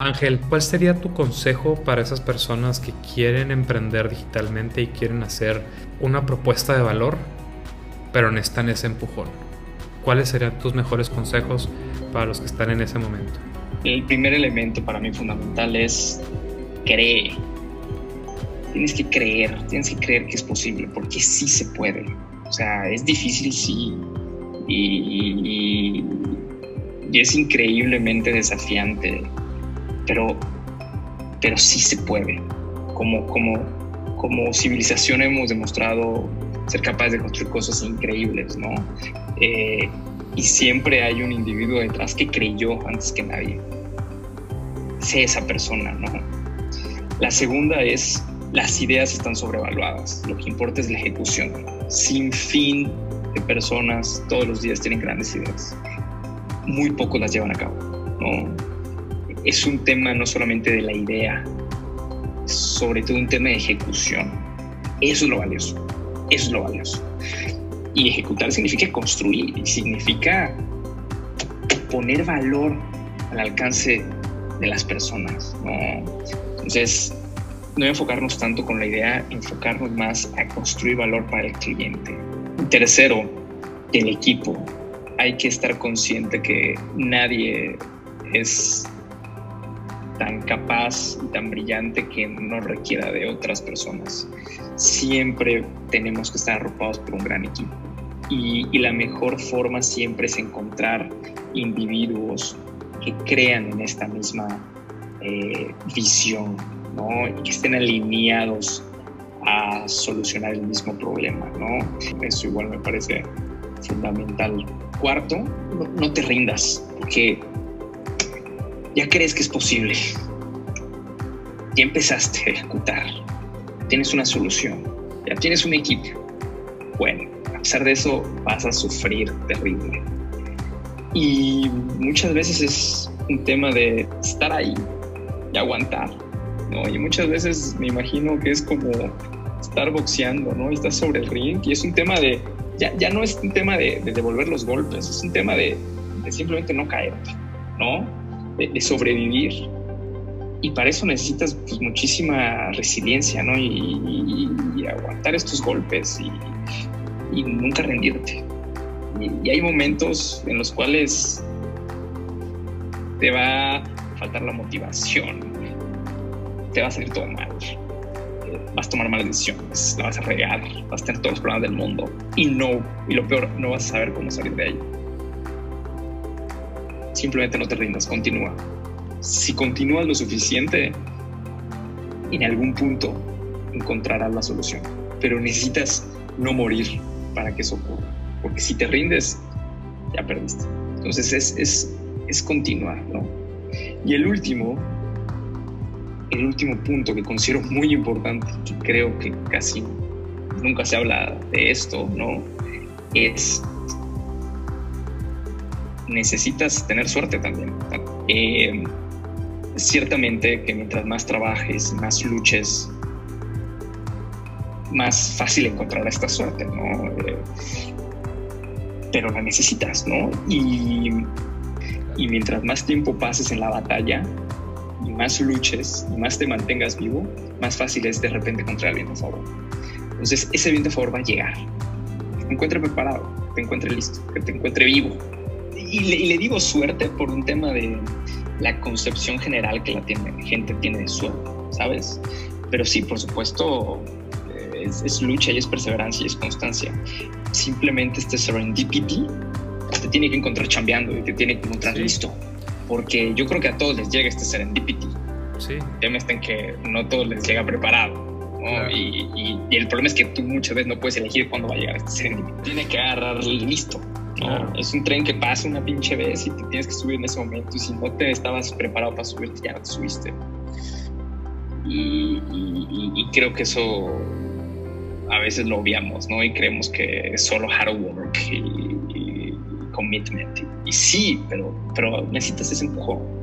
Ángel, ¿cuál sería tu consejo para esas personas que quieren emprender digitalmente y quieren hacer una propuesta de valor, pero necesitan ese empujón? ¿Cuáles serían tus mejores consejos para los que están en ese momento? El primer elemento para mí fundamental es creer. Tienes que creer, tienes que creer que es posible, porque sí se puede. O sea, es difícil, sí, y, y es increíblemente desafiante pero, pero sí se puede. Como, como, como civilización hemos demostrado ser capaces de construir cosas increíbles, ¿no? Eh, y siempre hay un individuo detrás que creyó antes que nadie. Sé esa persona, ¿no? La segunda es, las ideas están sobrevaluadas, lo que importa es la ejecución. Sin fin de personas todos los días tienen grandes ideas. Muy pocos las llevan a cabo, ¿no? Es un tema no solamente de la idea, sobre todo un tema de ejecución. Eso es lo valioso, eso es lo valioso. Y ejecutar significa construir, significa poner valor al alcance de las personas. Entonces, no enfocarnos tanto con la idea, enfocarnos más a construir valor para el cliente. Tercero, el equipo. Hay que estar consciente que nadie es tan capaz y tan brillante que no requiera de otras personas. Siempre tenemos que estar arropados por un gran equipo. Y, la mejor forma siempre es encontrar individuos que crean en esta misma eh, visión ¿no? y que estén alineados a solucionar el mismo problema. ¿no? Eso igual me parece fundamental. Cuarto, no te rindas, porque ya crees que es posible, ya empezaste a ejecutar, tienes una solución, ya tienes un equipo. Bueno, a pesar de eso vas a sufrir terrible. Y muchas veces es un tema de estar ahí y aguantar, ¿no? Y muchas veces me imagino que es como estar boxeando, ¿no? Y estás sobre el ring y es un tema de, ya, ya no es un tema de, devolver los golpes, es un tema de, de simplemente no caerte, ¿no? De, sobrevivir. Y para eso necesitas pues, muchísima resiliencia, ¿no? Y, aguantar estos golpes y, nunca rendirte. Y, hay momentos en los cuales te va a faltar la motivación, te va a salir todo mal, eh, vas a tomar malas decisiones, la vas a regar, vas a tener todos los problemas del mundo y no, y lo peor, no vas a saber cómo salir de ahí simplemente no te rindas, continúa. Si continúas lo suficiente, en algún punto encontrarás la solución. Pero necesitas no morir para que eso ocurra. Porque si te rindes, ya perdiste. Entonces es, es, es continuar, ¿no? Y el último, el último punto que considero muy importante, que creo que casi nunca se habla de esto, ¿no? Es necesitas tener suerte también. Eh, ciertamente que mientras más trabajes, más luches, más fácil encontrar esta suerte, ¿no? Eh, pero la necesitas, ¿no? Y, y mientras más tiempo pases en la batalla, y más luches, y más te mantengas vivo, más fácil es de repente encontrar el viento a favor. Entonces, ese viento a favor va a llegar. Que te encuentre preparado, te encuentre listo, que te encuentre vivo, y le, digo suerte por un tema de la concepción general que la gente tiene de suerte, ¿sabes? Pero sí, por supuesto, eh, es, lucha y es perseverancia y es constancia. Simplemente este serendipity te tiene que encontrar chambeando y te tiene que encontrar listo. Porque yo creo que a todos les llega este serendipity. Sí. El tema está en que no todos les llega preparado. Y, y, el problema es que tú muchas veces no puedes elegir cuándo va a llegar este serendipity. Tiene que agarrar listo. Es un tren que pasa una pinche vez y te tienes que subir en ese momento. Y si no te estabas preparado para subirte, ya no te subiste. Y, creo que eso a veces lo obviamos, ¿no? Y creemos que es solo hard work y, commitment. Y, sí, pero, pero necesitas ese empujón